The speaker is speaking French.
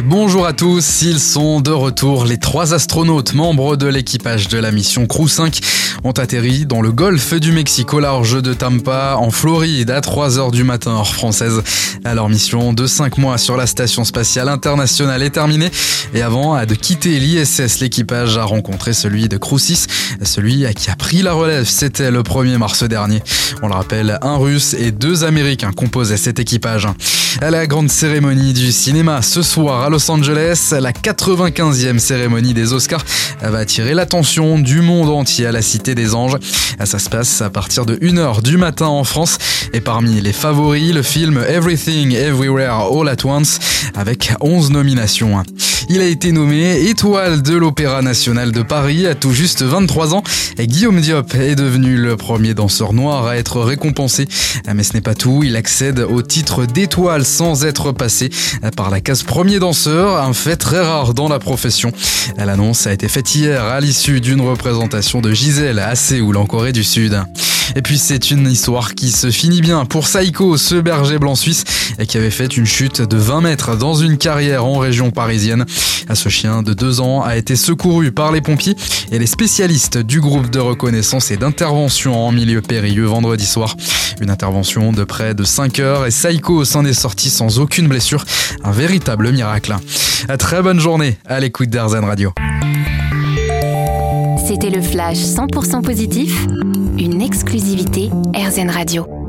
Bonjour à tous, ils sont de retour. Les trois astronautes membres de l'équipage de la mission Crew 5 ont atterri dans le golfe du Mexique au large de Tampa, en Floride, à 3 heures du matin, heure française. Leur mission de 5 mois sur la station spatiale internationale est terminée. Et avant de quitter l'ISS, l'équipage a rencontré celui de Crew 6, celui qui a pris la relève. C'était le 1er mars dernier. On le rappelle, un russe et deux américains composaient cet équipage. À la grande cérémonie du cinéma ce soir à Los Angeles, la 95e cérémonie des Oscars va attirer l'attention du monde entier à la Cité des Anges. Ça se passe à partir de 1h du matin en France et parmi les favoris, le film Everything Everywhere All at Once avec 11 nominations. Il a été nommé étoile de l'Opéra national de Paris à tout juste 23 ans et Guillaume Diop est devenu le premier danseur noir à être récompensé. Mais ce n'est pas tout, il accède au titre d'étoile sans être passé par la case premier danseur, un fait très rare dans la profession. L'annonce a été faite hier à l'issue d'une représentation de Gisèle à Séoul en Corée du Sud. Et puis c'est une histoire qui se finit bien pour Saiko, ce berger blanc suisse, qui avait fait une chute de 20 mètres dans une carrière en région parisienne. Ce chien de 2 ans a été secouru par les pompiers et les spécialistes du groupe de reconnaissance et d'intervention en milieu périlleux vendredi soir. Une intervention de près de 5 heures et Saiko s'en est sorti sans aucune blessure. Un véritable miracle. Très bonne journée à l'écoute d'Airzen Radio. C'était le flash 100% positif, une exclusivité AirZen Radio.